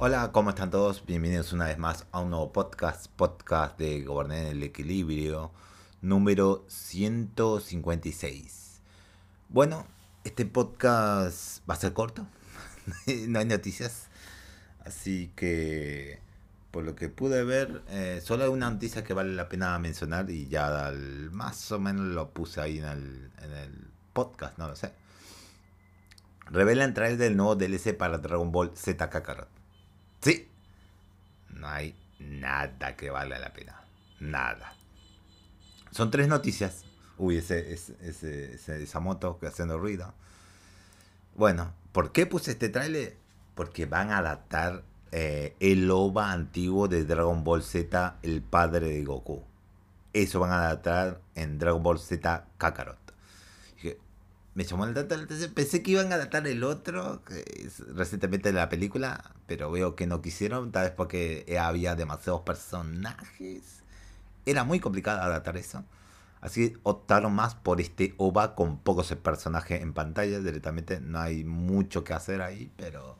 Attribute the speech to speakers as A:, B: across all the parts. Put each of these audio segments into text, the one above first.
A: Hola, ¿cómo están todos? Bienvenidos una vez más a un nuevo podcast, podcast de Gobernar el Equilibrio, número 156. Bueno, este podcast va a ser corto, no hay noticias, así que por lo que pude ver, eh, solo hay una noticia que vale la pena mencionar y ya más o menos lo puse ahí en el, podcast, no lo sé. Revela el trailer del nuevo DLC para Dragon Ball Z Kakarot. Sí, no hay nada que valga la pena. Nada. Son tres noticias. Uy, ese, ese, esa moto que haciendo ruido. Bueno, ¿por qué puse este trailer? Porque van a adaptar eh, el OVA antiguo de Dragon Ball Z, el padre de Goku. Eso van a adaptar en Dragon Ball Z Kakarot me llamó la atención. Pensé que iban a adaptar el otro, recientemente de la película, pero veo que no quisieron, tal vez porque había demasiados personajes. Era muy complicado adaptar eso. Así optaron más por este OVA con pocos personajes en pantalla. Directamente no hay mucho que hacer ahí, pero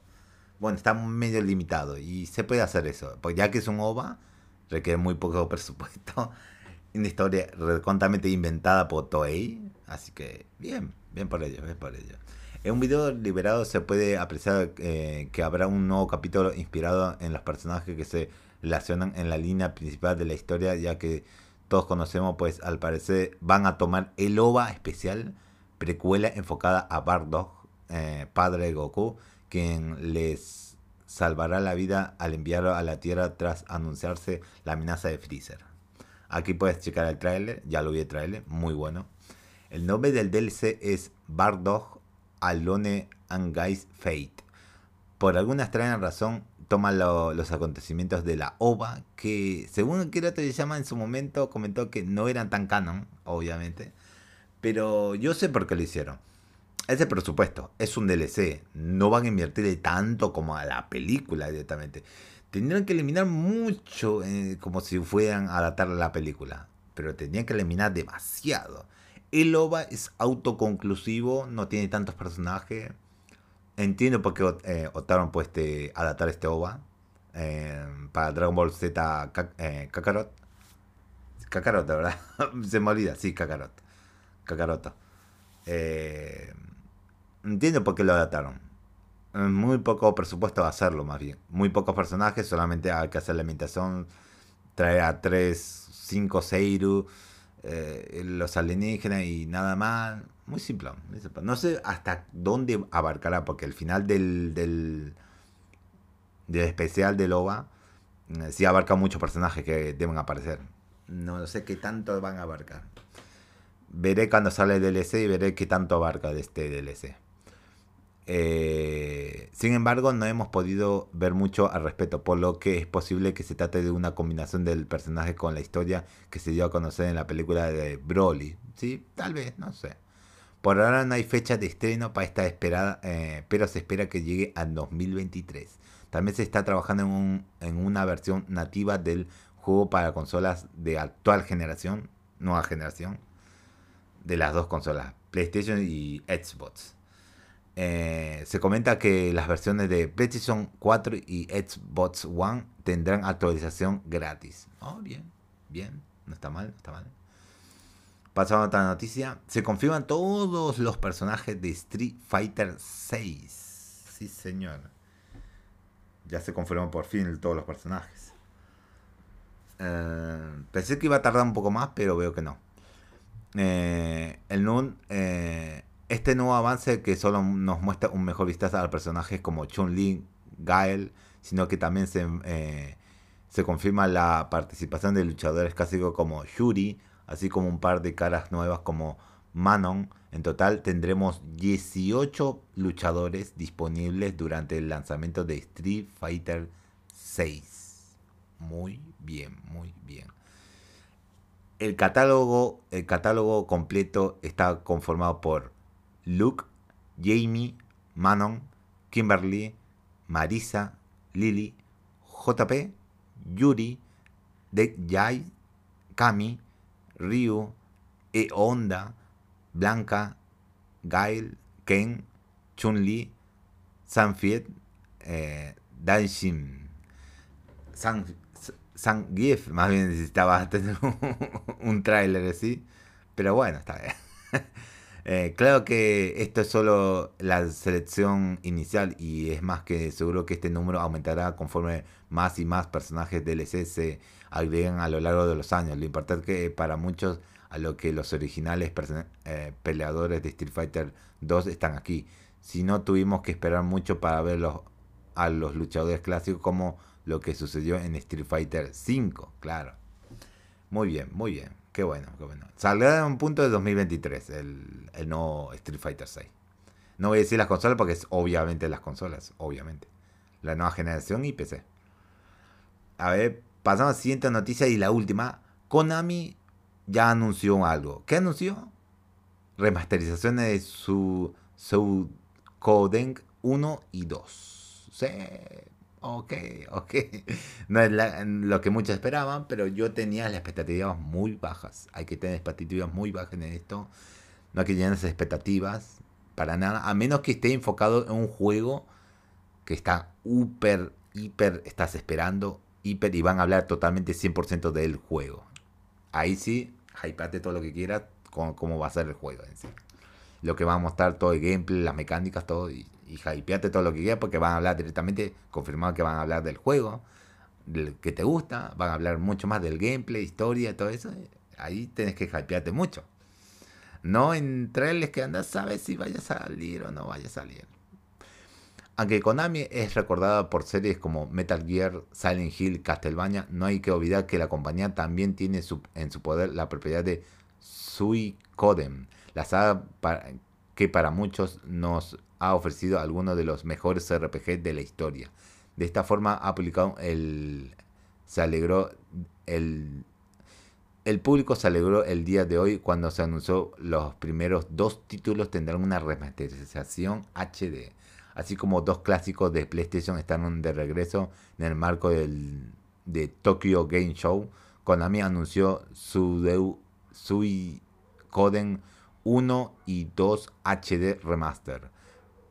A: bueno, está medio limitado y se puede hacer eso. Pues ya que es un OVA, requiere muy poco presupuesto. Una historia recontamente inventada por Toei. Así que bien, Bien por ello, bien por ello. En un video liberado se puede apreciar eh, que habrá un nuevo capítulo inspirado en los personajes que se relacionan en la línea principal de la historia, ya que todos conocemos, pues al parecer van a tomar el OVA especial, precuela enfocada a Bardock, eh, padre de Goku, quien les salvará la vida al enviarlo a la Tierra tras anunciarse la amenaza de Freezer. Aquí puedes checar el trailer, ya lo vi el trailer, muy bueno. El nombre del DLC es Bardock Alone and Guys Fate. Por alguna extraña razón, toma los acontecimientos de la OVA, que según te llama en su momento, comentó que no eran tan canon, obviamente. Pero yo sé por qué lo hicieron. Ese presupuesto es un DLC. No van a invertirle tanto como a la película directamente. Tendrían que eliminar mucho eh, como si fueran a adaptar la película. Pero tendrían que eliminar demasiado. El OVA es autoconclusivo, no tiene tantos personajes. Entiendo por qué eh, optaron por este, adaptar este OVA eh, para Dragon Ball Z eh, Kakarot. Kakarot, ¿verdad? Se me olvida, sí, Kakarot. Kakaroto. entiendo por qué lo adaptaron. Muy poco presupuesto a hacerlo, más bien. Muy pocos personajes, solamente hay que hacer la imitación. Traer a 3, 5 Seiru eh, los alienígenas y nada más. Muy simple, No sé hasta dónde abarcará, porque el final del, del, del especial de Loba eh, sí abarca muchos personajes que deben aparecer. No sé qué tanto van a abarcar. Veré cuando sale el DLC y veré qué tanto abarca de este DLC. Eh, sin embargo, no hemos podido ver mucho al respecto, por lo que es posible que se trate de una combinación del personaje con la historia que se dio a conocer en la película de Broly. Sí, tal vez, no sé. Por ahora no hay fecha de estreno para esta esperada, eh, pero se espera que llegue al 2023. También se está trabajando en, en una versión nativa del juego para consolas de actual generación, nueva generación, de las dos consolas, PlayStation y Xbox. Eh, se comenta que las versiones de PlayStation 4 y Xbox One tendrán actualización gratis. Oh, bien, bien, no está mal, no está mal. Pasamos a otra noticia. Se confirman todos los personajes de Street Fighter 6. Sí, señor. Ya se confirmó por fin todos los personajes. Eh, pensé que iba a tardar un poco más, pero veo que no. Eh, el NUN este nuevo avance que solo nos muestra un mejor vistazo a personajes como Chun-Li, Gael, sino que también se, eh, se confirma la participación de luchadores clásicos como Yuri, así como un par de caras nuevas como Manon. En total tendremos 18 luchadores disponibles durante el lanzamiento de Street Fighter 6. Muy bien, muy bien. El catálogo, el catálogo completo está conformado por Luke, Jamie, Manon, Kimberly, Marisa, Lily, JP, Yuri, Jai, Kami, Ryu, E Honda, Blanca, Gail, Ken, Chun-Li, Sanfiet, eh, Danshin. San, San más bien necesitaba tener un, un tráiler así. Pero bueno, está bien. Eh, claro que esto es solo la selección inicial y es más que seguro que este número aumentará conforme más y más personajes DLC se agreguen a lo largo de los años. Lo importante es que para muchos a lo que los originales eh, peleadores de Street Fighter 2 están aquí. Si no tuvimos que esperar mucho para ver a los luchadores clásicos como lo que sucedió en Street Fighter 5, claro. Muy bien, muy bien. Qué bueno, qué bueno. Saldrá en un punto de 2023 el, el nuevo Street Fighter 6. No voy a decir las consolas porque es obviamente las consolas, obviamente. La nueva generación y PC. A ver, pasamos a la siguiente noticia y la última. Konami ya anunció algo. ¿Qué anunció? Remasterizaciones de su Coden 1 y 2. Sí, ok, ok. No es lo que muchos esperaban, pero yo tenía las expectativas muy bajas. Hay que tener expectativas muy bajas en esto. No hay que llenar esas expectativas para nada. A menos que esté enfocado en un juego que está hiper, hiper, estás esperando, hiper, y van a hablar totalmente 100% del juego. Ahí sí, hypeate todo lo que quieras, con cómo va a ser el juego en sí. Lo que va a mostrar todo el gameplay, las mecánicas, todo, y y hypeate todo lo que quieras porque van a hablar directamente, confirmado que van a hablar del juego, del que te gusta, van a hablar mucho más del gameplay, historia, todo eso. Ahí tenés que hypearte mucho. No en trailers que andas sabes si vaya a salir o no vaya a salir. Aunque Konami es recordada por series como Metal Gear, Silent Hill, Castlevania, no hay que olvidar que la compañía también tiene en su poder la propiedad de Suicoden, la saga que para muchos nos ha ofrecido algunos de los mejores RPG de la historia. De esta forma ha publicado el se alegró el el público se alegró el día de hoy cuando se anunció los primeros dos títulos tendrán una remasterización HD, así como dos clásicos de PlayStation están de regreso en el marco del de Tokyo Game Show. Konami anunció su Suicoden 1 y 2 HD Remaster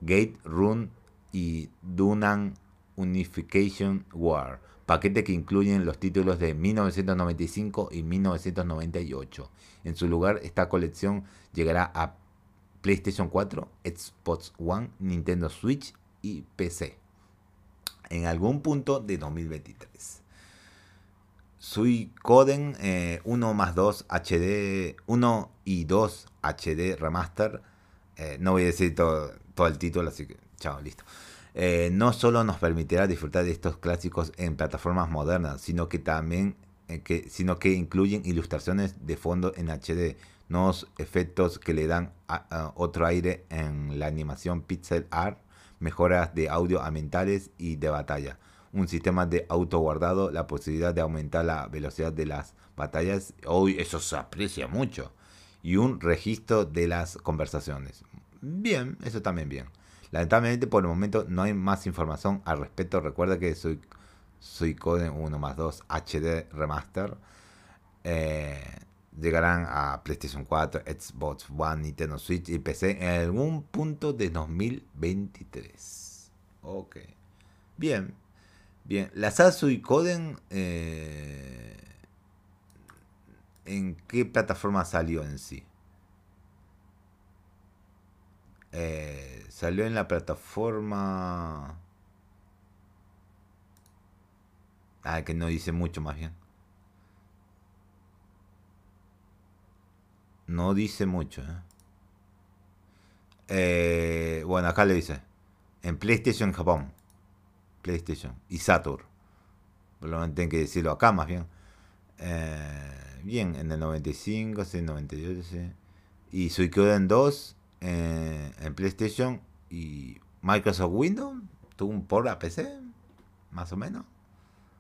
A: Gate Run y Dunan Unification War, paquete que incluyen los títulos de 1995 y 1998. En su lugar, esta colección llegará a PlayStation 4, Xbox One, Nintendo Switch y PC en algún punto de 2023. Suicoden eh, 1 más 2 HD, 1 y 2 HD Remaster. Eh, no voy a decir todo, todo el título, así que chao, listo. Eh, no solo nos permitirá disfrutar de estos clásicos en plataformas modernas, sino que también eh, que, sino que incluyen ilustraciones de fondo en HD, nuevos efectos que le dan otro aire en la animación pixel art, mejoras de audio ambientales y de batalla, un sistema de auto guardado, la posibilidad de aumentar la velocidad de las batallas, hoy eso se aprecia mucho, y un registro de las conversaciones. Bien, eso también bien. Lamentablemente por el momento no hay más información al respecto. Recuerda que soy, soy Code 1 más 2 HD Remaster. Eh, llegarán a PlayStation 4, Xbox One, Nintendo Switch y PC en algún punto de 2023. Ok. Bien. Bien. La saga Suicoden. Eh, ¿En qué plataforma salió en sí? Eh, salió en la plataforma... Ah, que no dice mucho más bien. No dice mucho. ¿eh? Eh, bueno, acá le dice. En PlayStation Japón. PlayStation. Y Saturn. Probablemente tengo que decirlo acá más bien. bien, en el 95, sí, 98, sí. Y Suicoden 2 eh, en PlayStation y Microsoft Windows. Tuvo un por a PC, más o menos.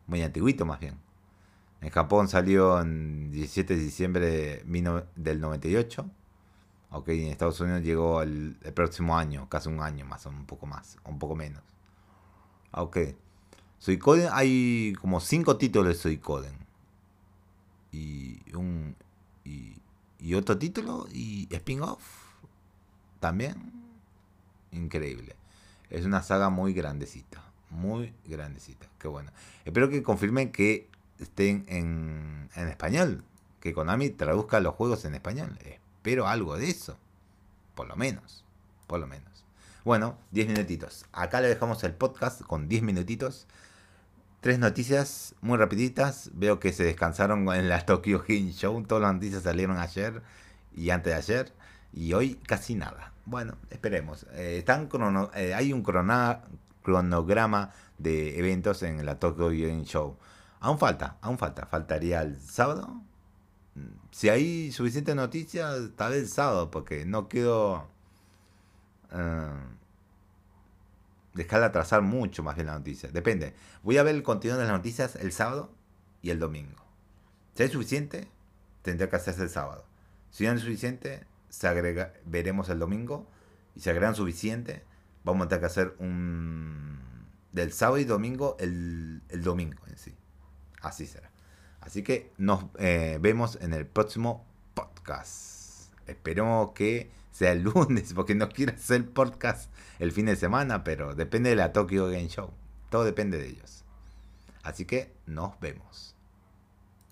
A: Muy antiguito, más bien. En Japón salió en 17 de diciembre del 98. Ok, en Estados Unidos llegó el, próximo año, casi un año más, o un poco más, un poco menos. Ok. Suicoden, hay como 5 títulos de Suicoden. Y un. Y otro título y spin-off también increíble. Es una saga muy grandecita, muy grandecita. Qué bueno. Espero que confirmen que estén en, en español. Que Konami traduzca los juegos en español. Espero algo de eso. Por lo menos. Por lo menos. Bueno, 10 minutitos. Acá le dejamos el podcast con 10 minutitos. Tres noticias muy rapiditas. Veo que se descansaron en la Tokyo Game Show. Todas las noticias salieron ayer y antes de ayer. Y hoy casi nada. Bueno, esperemos. Eh, están eh, hay un cronograma de eventos en la Tokyo Game Show. Aún falta, aún falta. Faltaría el sábado. Si hay suficiente noticias, tal vez el sábado, porque no quiero dejar de atrasar mucho más bien la noticia. Depende. Voy a ver el contenido de las noticias el sábado y el domingo. Si hay suficiente, tendrá que hacerse el sábado. Si no es suficiente, se agrega, veremos el domingo. Y si agregan suficiente, vamos a tener que hacer un del sábado y domingo el, el domingo en sí. Así será. Así que nos eh, vemos en el próximo podcast. Esperemos que sea el lunes, porque no quiero hacer podcast el fin de semana, pero depende de la Tokyo Game Show. Todo depende de ellos. Así que nos vemos.